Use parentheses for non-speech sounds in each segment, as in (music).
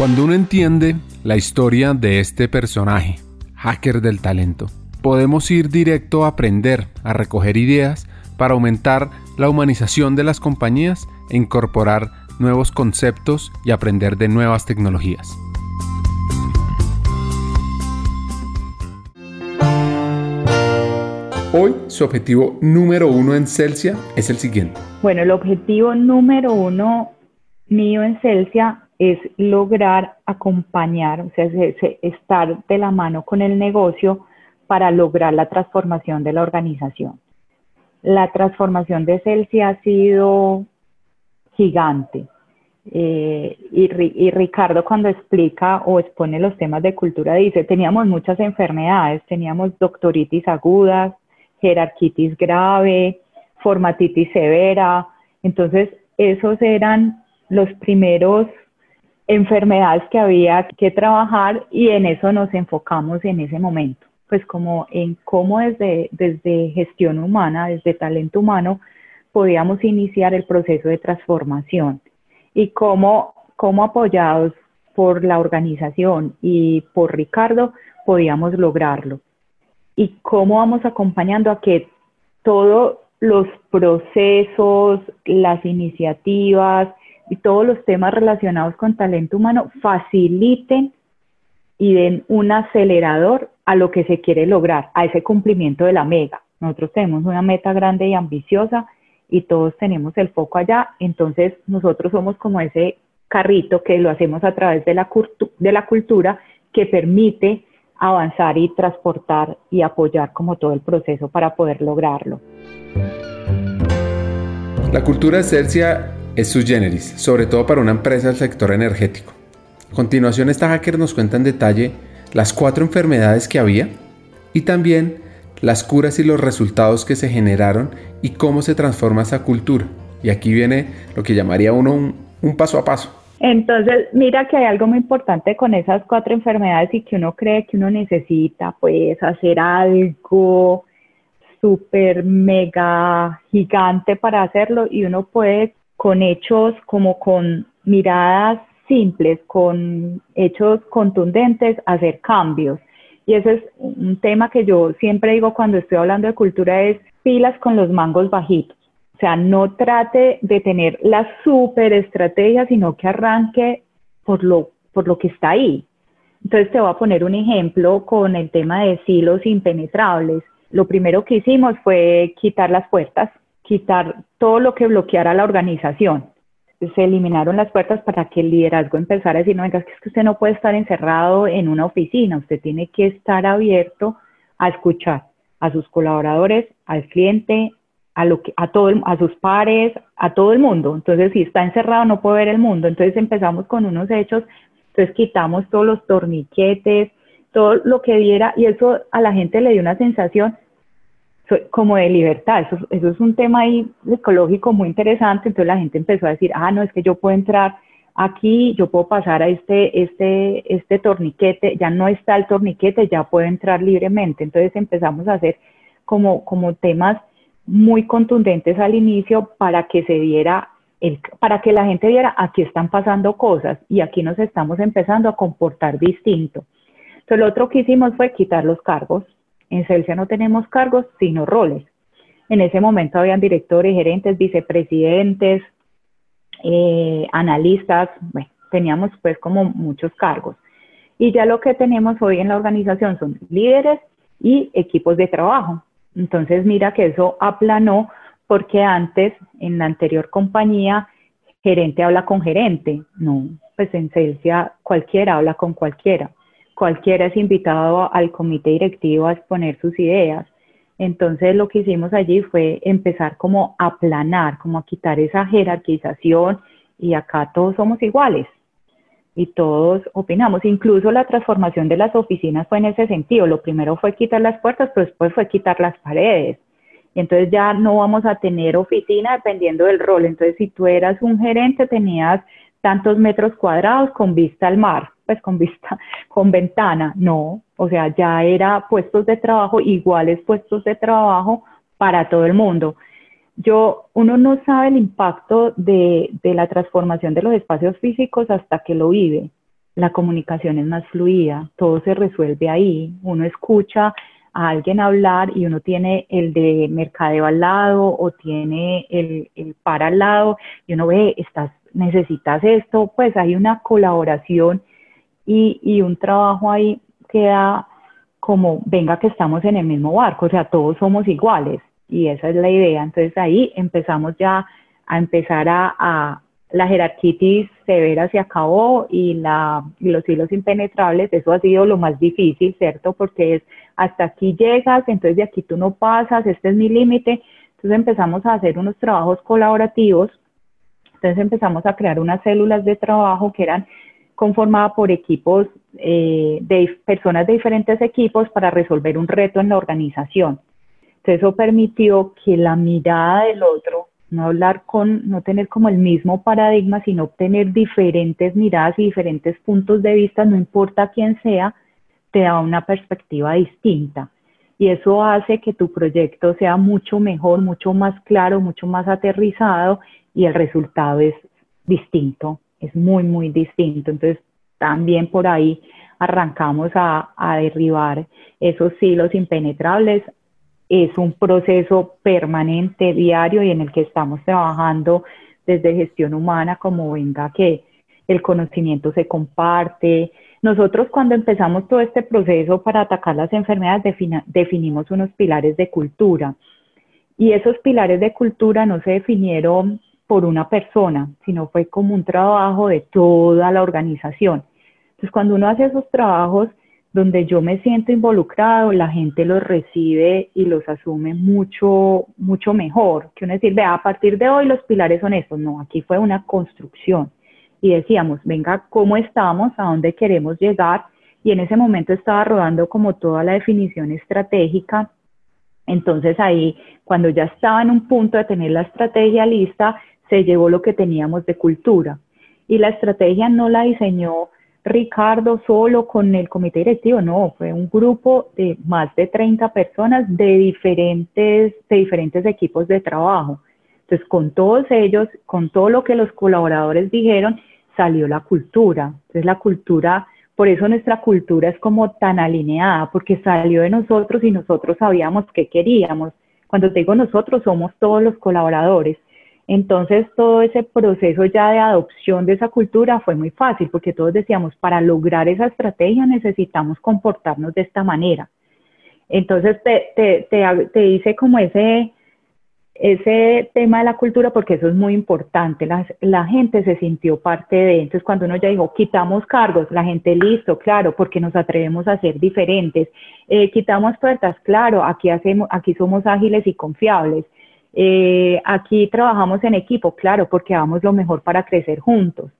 Cuando uno entiende la historia de este personaje, hacker del talento, podemos ir directo a aprender, a recoger ideas para aumentar la humanización de las compañías e incorporar nuevos conceptos y aprender de nuevas tecnologías. Hoy su objetivo número uno en Celsia es el siguiente. Bueno, el objetivo número uno mío en Celsia es lograr acompañar, o sea, estar de la mano con el negocio para lograr la transformación de la organización. La transformación de Celsia ha sido gigante. Eh, y, y, Ricardo cuando explica o expone los temas de cultura dice, teníamos muchas enfermedades, teníamos doctoritis agudas, jerarquitis grave, formatitis severa, entonces esos eran los primeros enfermedades que había que trabajar y en eso nos enfocamos en ese momento, pues como en cómo desde, desde gestión humana, desde talento humano, podíamos iniciar el proceso de transformación y cómo, cómo apoyados por la organización y por Ricardo podíamos lograrlo. Y cómo vamos acompañando a que todos los procesos, las iniciativas, y todos los temas relacionados con talento humano faciliten y den un acelerador a lo que se quiere lograr, a ese cumplimiento de la mega. Nosotros tenemos una meta grande y ambiciosa y todos tenemos el foco allá, entonces nosotros somos como ese carrito que lo hacemos a través de la, cultura que permite avanzar y transportar y apoyar como todo el proceso para poder lograrlo. La cultura de Cercia es su generis, sobre todo para una empresa del sector energético. A continuación, esta hacker nos cuenta en detalle las cuatro enfermedades que había y también las curas y los resultados que se generaron y cómo se transforma esa cultura. Y aquí viene lo que llamaría uno un, paso a paso. Entonces, mira que hay algo muy importante con esas cuatro enfermedades y que uno cree que uno necesita, pues, hacer algo súper mega gigante para hacerlo y uno puede con hechos como con miradas simples, con hechos contundentes, hacer cambios. Y ese es un tema que yo siempre digo cuando estoy hablando de cultura, es pilas con los mangos bajitos. O sea, no trate de tener la super estrategia, sino que arranque por lo, por lo que está ahí. Entonces te voy a poner un ejemplo con el tema de silos impenetrables. Lo primero que hicimos fue quitar las puertas quitar todo lo que bloqueara la organización. Se eliminaron las puertas para que el liderazgo empezara a decir, no, venga, es que usted no puede estar encerrado en una oficina, usted tiene que estar abierto a escuchar a sus colaboradores, al cliente, a, lo que, a, todo, a sus pares, a todo el mundo. Entonces, si está encerrado, no puede ver el mundo. Entonces empezamos con unos hechos, entonces quitamos todos los torniquetes, todo lo que diera, y eso a la gente le dio una sensación como de libertad. Eso, eso es un tema ahí ecológico muy interesante. Entonces la gente empezó a decir, ah, no, es que yo puedo entrar aquí, yo puedo pasar a este, este, este torniquete, ya no está el torniquete, ya puedo entrar libremente. Entonces empezamos a hacer como, como temas muy contundentes al inicio para que se diera el, para que la gente viera aquí están pasando cosas y aquí nos estamos empezando a comportar distinto. Entonces lo otro que hicimos fue quitar los cargos, en Celsia no tenemos cargos, sino roles. En ese momento habían directores, gerentes, vicepresidentes, eh, analistas, bueno, teníamos pues como muchos cargos. Y ya lo que tenemos hoy en la organización son líderes y equipos de trabajo. Entonces mira que eso aplanó porque antes en la anterior compañía gerente habla con gerente, no, pues en Celsia cualquiera habla con cualquiera cualquiera es invitado al comité directivo a exponer sus ideas. Entonces lo que hicimos allí fue empezar como a aplanar, como a quitar esa jerarquización y acá todos somos iguales y todos opinamos. Incluso la transformación de las oficinas fue en ese sentido. Lo primero fue quitar las puertas, pero después fue quitar las paredes. Y entonces ya no vamos a tener oficina dependiendo del rol. Entonces si tú eras un gerente tenías tantos metros cuadrados con vista al mar pues con vista, con ventana, no, o sea, ya era puestos de trabajo, iguales puestos de trabajo para todo el mundo. Yo, uno no sabe el impacto de, de la transformación de los espacios físicos hasta que lo vive. la comunicación es más fluida, todo se resuelve ahí, uno escucha a alguien hablar y uno tiene el de mercadeo al lado o tiene el, el par al lado y uno ve, estás, necesitas esto, pues hay una colaboración y, y un trabajo ahí que da como, venga que estamos en el mismo barco, o sea, todos somos iguales y esa es la idea. Entonces ahí empezamos ya a empezar a, la jerarquitis severa se acabó y, la, y los hilos impenetrables, eso ha sido lo más difícil, ¿cierto? Porque es hasta aquí llegas, entonces de aquí tú no pasas, este es mi límite. Entonces empezamos a hacer unos trabajos colaborativos, entonces empezamos a crear unas células de trabajo que eran conformadas por equipos eh, de personas de diferentes equipos para resolver un reto en la organización. Entonces eso permitió que la mirada del otro no hablar con, no tener como el mismo paradigma, sino obtener diferentes miradas y diferentes puntos de vista, no importa quién sea, te da una perspectiva distinta. Y eso hace que tu proyecto sea mucho mejor, mucho más claro, mucho más aterrizado y el resultado es distinto, es muy, muy distinto. Entonces, también por ahí arrancamos a, a derribar esos hilos impenetrables es un proceso permanente, diario y en el que estamos trabajando desde gestión humana, como venga que el conocimiento se comparte. Nosotros cuando empezamos todo este proceso para atacar las enfermedades definimos unos pilares de cultura y esos pilares de cultura no se definieron por una persona, sino fue como un trabajo de toda la organización. Entonces cuando uno hace esos trabajos, donde yo me siento involucrado, la gente los recibe y los asume mucho, mucho mejor. Que uno decir, vea, a partir de hoy los pilares son estos. No, aquí fue una construcción. Y decíamos, venga, ¿cómo estamos? ¿A dónde queremos llegar? Y en ese momento estaba rodando como toda la definición estratégica. Entonces ahí, cuando ya estaba en un punto de tener la estrategia lista, se llevó lo que teníamos de cultura. Y la estrategia no la diseñó Ricardo solo con el comité directivo, no, fue un grupo de más de 30 personas de diferentes, de diferentes equipos de trabajo. Entonces, con todos ellos, con todo lo que los colaboradores dijeron, salió la cultura. Entonces, la cultura, por eso nuestra cultura es como tan alineada, porque salió de nosotros y nosotros sabíamos qué queríamos. Cuando digo nosotros, somos todos los colaboradores. Entonces todo ese proceso ya de adopción de esa cultura fue muy fácil porque todos decíamos, para lograr esa estrategia necesitamos comportarnos de esta manera. Entonces te, te, te, hice como ese, ese tema de la cultura porque eso es muy importante. La, la, gente se sintió parte de. Entonces, cuando uno ya dijo, quitamos cargos, la gente listo, claro, porque nos atrevemos a ser diferentes. Eh, quitamos puertas, claro, aquí, hacemos, aquí somos ágiles y confiables. Eh, aquí trabajamos en equipo, claro, porque vamos lo mejor para crecer juntos.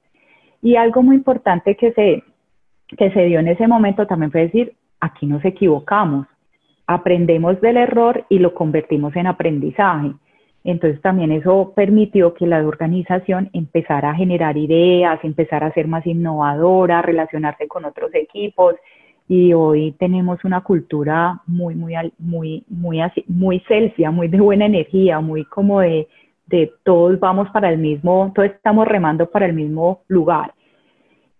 Y algo muy importante que se, que se dio en ese momento también fue decir, aquí nos equivocamos, aprendemos del error y lo convertimos en aprendizaje. Entonces también eso permitió que la organización empezara a generar ideas, empezara a ser más innovadora, relacionarse con otros equipos y hoy tenemos una cultura muy, muy, muy, muy, así, muy celsia, muy de buena energía, muy como de, de todos vamos para el mismo, todos estamos remando para el mismo lugar.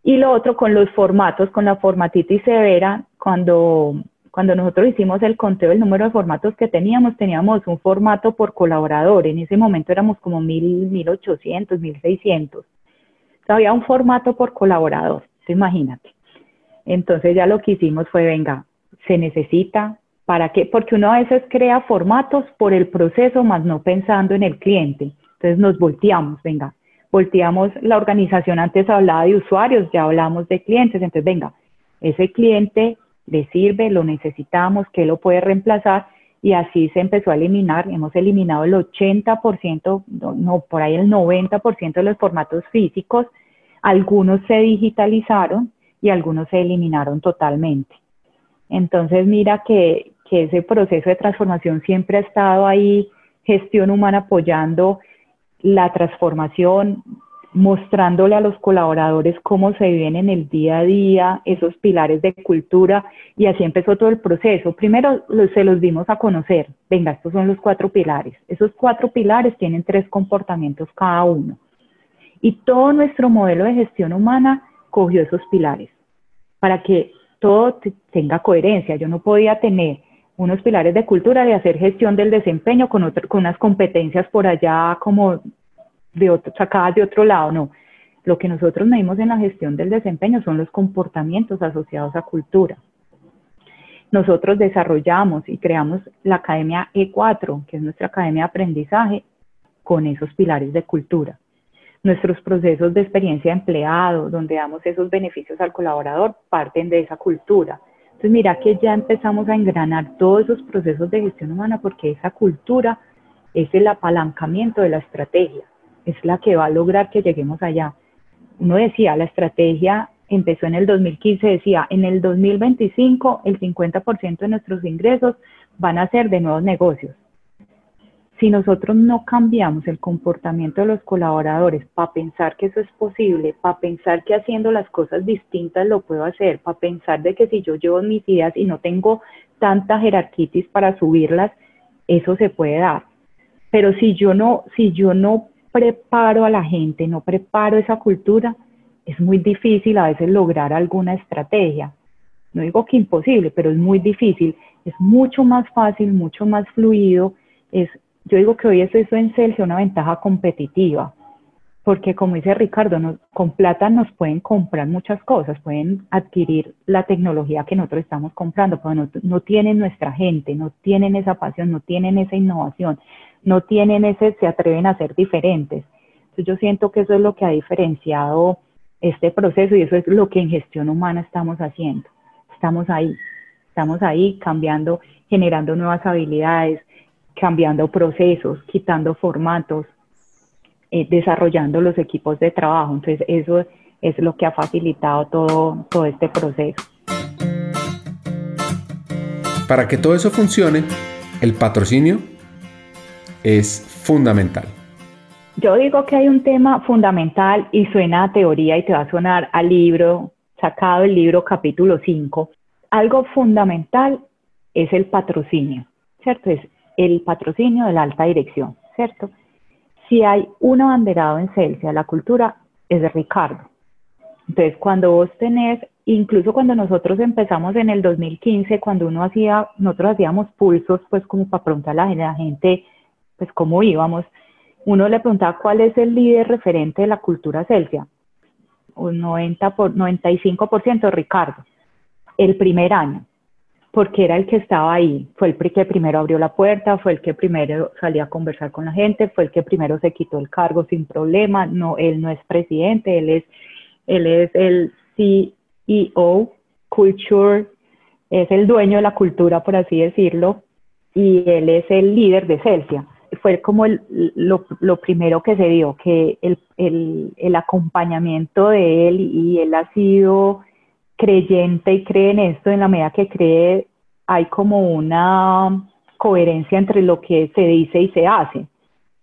Y lo otro con los formatos, con la formatitis severa, cuando, cuando nosotros hicimos el conteo del número de formatos que teníamos, teníamos un formato por colaborador. En ese momento éramos como 1000, 1800, 1600. O había un formato por colaborador, imagínate. Entonces ya lo que hicimos fue, venga, se necesita, ¿para qué? Porque uno a veces crea formatos por el proceso, más no pensando en el cliente. Entonces nos volteamos, venga, volteamos la organización, antes hablaba de usuarios, ya hablamos de clientes, entonces venga, ese cliente le sirve, lo necesitamos, ¿qué lo puede reemplazar? Y así se empezó a eliminar, hemos eliminado el 80%, no, por ahí el 90% de los formatos físicos, algunos se digitalizaron, y algunos se eliminaron totalmente. Entonces mira que, ese proceso de transformación siempre ha estado ahí, gestión humana apoyando la transformación, mostrándole a los colaboradores cómo se viven en el día a día, esos pilares de cultura, y así empezó todo el proceso. Primero se los dimos a conocer, venga, estos son los cuatro pilares. Esos cuatro pilares tienen tres comportamientos cada uno. Y todo nuestro modelo de gestión humana cogió esos pilares para que todo tenga coherencia. Yo no podía tener unos pilares de cultura de hacer gestión del desempeño con, con unas competencias por allá como de otro, sacadas de otro lado, no. Lo que nosotros medimos en la gestión del desempeño son los comportamientos asociados a cultura. Nosotros desarrollamos y creamos la Academia E4, que es nuestra academia de aprendizaje, con esos pilares de cultura. Nuestros procesos de experiencia de empleado, donde damos esos beneficios al colaborador, parten de esa cultura. Entonces, mira que ya empezamos a engranar todos esos procesos de gestión humana porque esa cultura es el apalancamiento de la estrategia, es la que va a lograr que lleguemos allá. Uno decía, la estrategia empezó en el 2015, decía, en el 2025 el 50% de nuestros ingresos van a ser de nuevos negocios si nosotros no cambiamos el comportamiento de los colaboradores para pensar que eso es posible, para pensar que haciendo las cosas distintas lo puedo hacer, para pensar de que si yo llevo mis ideas y no tengo tanta jerarquitis para subirlas, eso se puede dar. Pero si yo no, si yo no preparo a la gente, no preparo esa cultura, es muy difícil a veces lograr alguna estrategia. No digo que imposible, pero es muy difícil. Es mucho más fácil, mucho más fluido, es yo digo que hoy eso es en Celsius una ventaja competitiva, porque como dice Ricardo, con plata nos pueden comprar muchas cosas, pueden adquirir la tecnología que nosotros estamos comprando, pero no, tienen nuestra gente, no tienen esa pasión, no tienen esa innovación, no tienen ese, se atreven a ser diferentes. Entonces yo siento que eso es lo que ha diferenciado este proceso y eso es lo que en gestión humana estamos haciendo. Estamos ahí, estamos ahí cambiando, generando nuevas habilidades, cambiando procesos, quitando formatos, eh, desarrollando los equipos de trabajo. Entonces, eso es lo que ha facilitado todo, todo este proceso. Para que todo eso funcione, el patrocinio es fundamental. Yo digo que hay un tema fundamental y suena a teoría y te va a sonar al libro, sacado el libro capítulo 5. Algo fundamental es el patrocinio, ¿cierto? Es el patrocinio de la alta dirección, ¿cierto? Si hay un abanderado en Celsia, la cultura es de Ricardo. Entonces, cuando vos tenés, incluso cuando nosotros empezamos en el 2015, cuando uno hacía, nosotros hacíamos pulsos, pues como para preguntarle a la gente, pues cómo íbamos, uno le preguntaba cuál es el líder referente de la cultura Celsia. Un 90 por, 95% Ricardo, el primer año porque era el que estaba ahí, fue el que primero abrió la puerta, fue el que primero salía a conversar con la gente, fue el que primero se quitó el cargo sin problema, no, él no es presidente, él es, él es el CEO, Culture, es el dueño de la cultura, por así decirlo, y él es el líder de Celsia. Fue como el, lo, lo, primero que se dio, que el, el, el acompañamiento de él y él ha sido creyente y cree en esto, en la medida que cree, hay como una coherencia entre lo que se dice y se hace.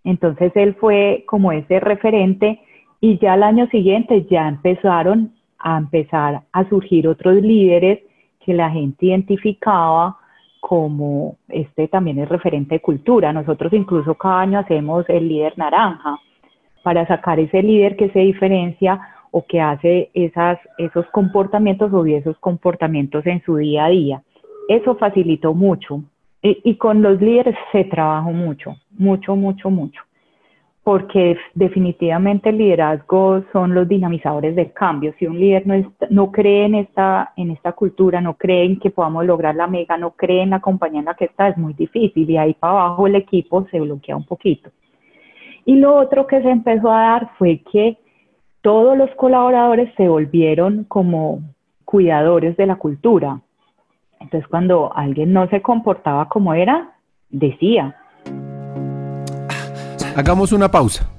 Entonces él fue como ese referente y ya al año siguiente ya empezaron a empezar a surgir otros líderes que la gente identificaba como este también es referente de cultura. Nosotros incluso cada año hacemos el líder naranja para sacar ese líder que se diferencia o que hace esas, esos comportamientos o esos comportamientos en su día a día. Eso facilitó mucho y, con los líderes se trabajó mucho, mucho, mucho, mucho, porque definitivamente el liderazgo son los dinamizadores del cambio. Si un líder no, no cree en esta, en esta cultura, no cree en que podamos lograr la mega, no cree en la compañía en la que está, es muy difícil y ahí para abajo el equipo se bloquea un poquito. Y lo otro que se empezó a dar fue que todos los colaboradores se volvieron como cuidadores de la cultura. Entonces cuando alguien no se comportaba como era, decía. Hagamos una pausa.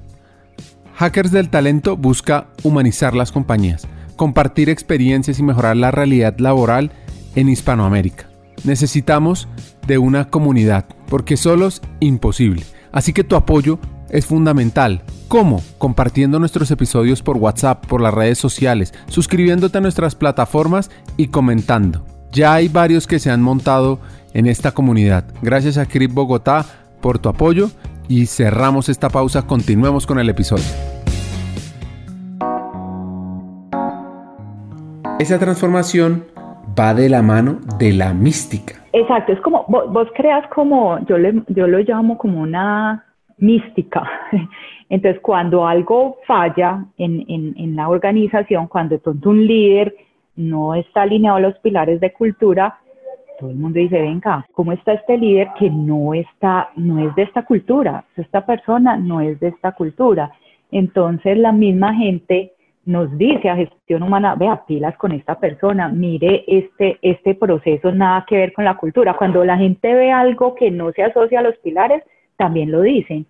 Hackers del Talento busca humanizar las compañías, compartir experiencias y mejorar la realidad laboral en Hispanoamérica. Necesitamos de una comunidad, porque solo es imposible. Así que tu apoyo es fundamental. ¿Cómo? Compartiendo nuestros episodios por WhatsApp, por las redes sociales, suscribiéndote a nuestras plataformas y comentando. Ya hay varios que se han montado en esta comunidad. Gracias a Crip Bogotá por tu apoyo y cerramos esta pausa. Continuemos con el episodio. Esa transformación va de la mano de la mística. Exacto, es como, vos, creas como, yo, le, yo lo llamo como una mística. (laughs) Entonces, cuando algo falla en, en, la organización, cuando de un líder no está alineado a los pilares de cultura, todo el mundo dice, venga, ¿cómo está este líder que no está, no es de esta cultura? Esta persona no es de esta cultura. Entonces la misma gente nos dice a gestión humana, vea, pilas con esta persona, mire este, este proceso nada que ver con la cultura. Cuando la gente ve algo que no se asocia a los pilares, también lo dicen.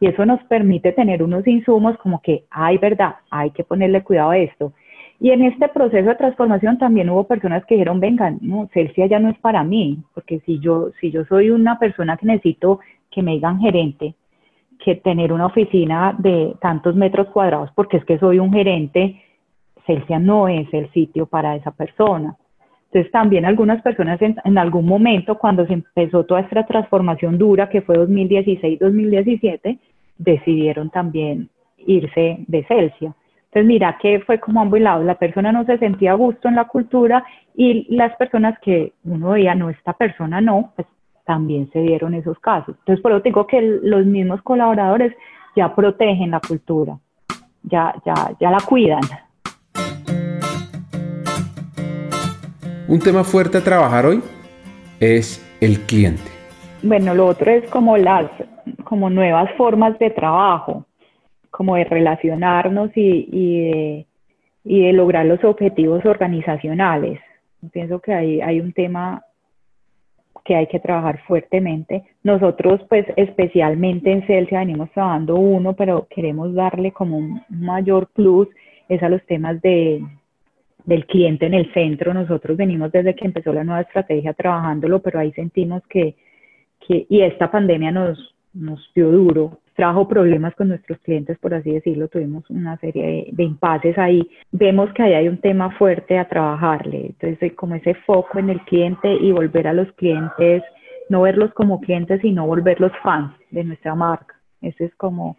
Y eso nos permite tener unos insumos como que, ay, verdad, hay que ponerle cuidado a esto. Y en este proceso de transformación también hubo personas que dijeron, vengan, no, Celsia ya no es para mí, porque si yo, si yo soy una persona que necesito que me digan gerente, que tener una oficina de tantos metros cuadrados, porque es que soy un gerente, Celsia no es el sitio para esa persona. Entonces también algunas personas en, algún momento, cuando se empezó toda esta transformación dura, que fue 2016-2017, decidieron también irse de Celsia. Entonces, mira que fue como ambos lados. La persona no se sentía a gusto en la cultura y las personas que uno veía, no, esta persona no, pues también se dieron esos casos. Entonces, por eso digo que los mismos colaboradores ya protegen la cultura, ya, ya, ya la cuidan. Un tema fuerte a trabajar hoy es el cliente. Bueno, lo otro es como las como nuevas formas de trabajo como de relacionarnos y, y, de, lograr los objetivos organizacionales. Pienso que hay, hay un tema que hay que trabajar fuertemente. Nosotros, pues especialmente en Celsia, venimos trabajando uno, pero queremos darle como un mayor plus, es a los temas de, del cliente en el centro. Nosotros venimos desde que empezó la nueva estrategia trabajándolo, pero ahí sentimos que, y esta pandemia nos, nos dio duro, trajo problemas con nuestros clientes, por así decirlo, tuvimos una serie de, impases ahí. Vemos que ahí hay un tema fuerte a trabajarle, entonces como ese foco en el cliente y volver a los clientes, no verlos como clientes, sino volverlos fans de nuestra marca. Eso es como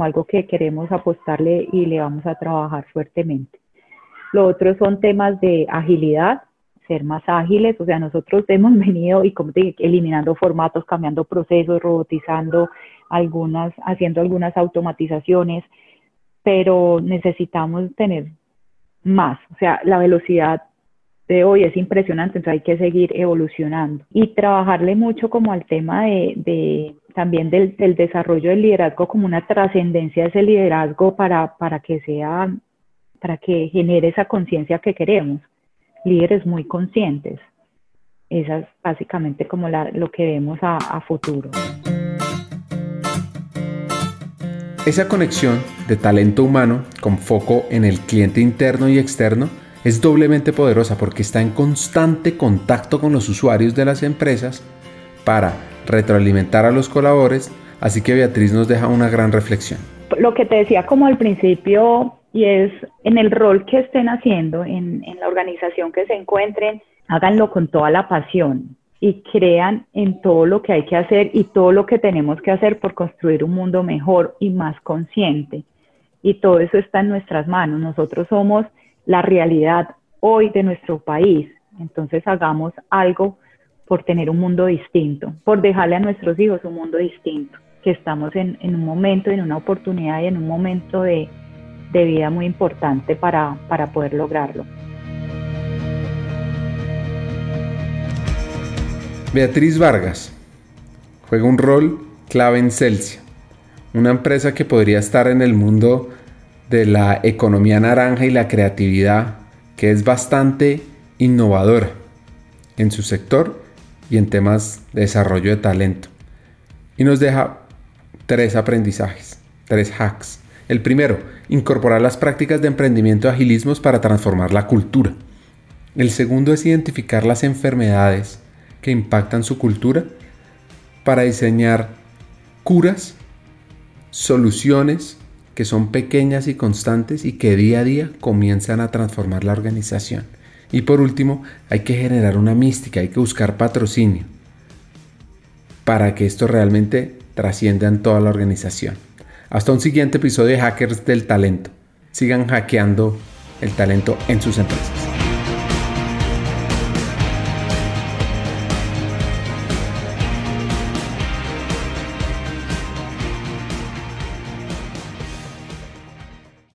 algo que queremos apostarle y le vamos a trabajar fuertemente. Lo otro son temas de agilidad, ser más ágiles, o sea, nosotros hemos venido y como te dije, eliminando formatos, cambiando procesos, robotizando algunas, haciendo algunas automatizaciones, pero necesitamos tener más, o sea, la velocidad de hoy es impresionante, entonces hay que seguir evolucionando. Y trabajarle mucho como al tema de, de también del, del, desarrollo del liderazgo como una trascendencia de ese liderazgo para, para que sea, para que genere esa conciencia que queremos líderes muy conscientes. Esa es básicamente como lo que vemos a, a futuro. Esa conexión de talento humano con foco en el cliente interno y externo es doblemente poderosa porque está en constante contacto con los usuarios de las empresas para retroalimentar a los colaboradores, así que Beatriz nos deja una gran reflexión. Lo que te decía como al principio y es en el rol que estén haciendo, en, la organización que se encuentren, háganlo con toda la pasión y crean en todo lo que hay que hacer y todo lo que tenemos que hacer por construir un mundo mejor y más consciente. Y todo eso está en nuestras manos. Nosotros somos la realidad hoy de nuestro país. Entonces hagamos algo por tener un mundo distinto, por dejarle a nuestros hijos un mundo distinto, que estamos en, en un momento, en una oportunidad y en un momento de, de vida muy importante para, para poder lograrlo. Beatriz Vargas juega un rol clave en Celsia, una empresa que podría estar en el mundo de la economía naranja y la creatividad, que es bastante innovadora en su sector y en temas de desarrollo de talento. Y nos deja tres aprendizajes, tres hacks. El primero, incorporar las prácticas de emprendimiento y agilismos para transformar la cultura. El segundo es identificar las enfermedades que impactan su cultura para diseñar curas, soluciones que son pequeñas y constantes y que día a día comienzan a transformar la organización. Y por último, hay que generar una mística, hay que buscar patrocinio para que esto realmente trascienda en toda la organización. Hasta un siguiente episodio de Hackers del Talento. Sigan hackeando el talento en sus empresas.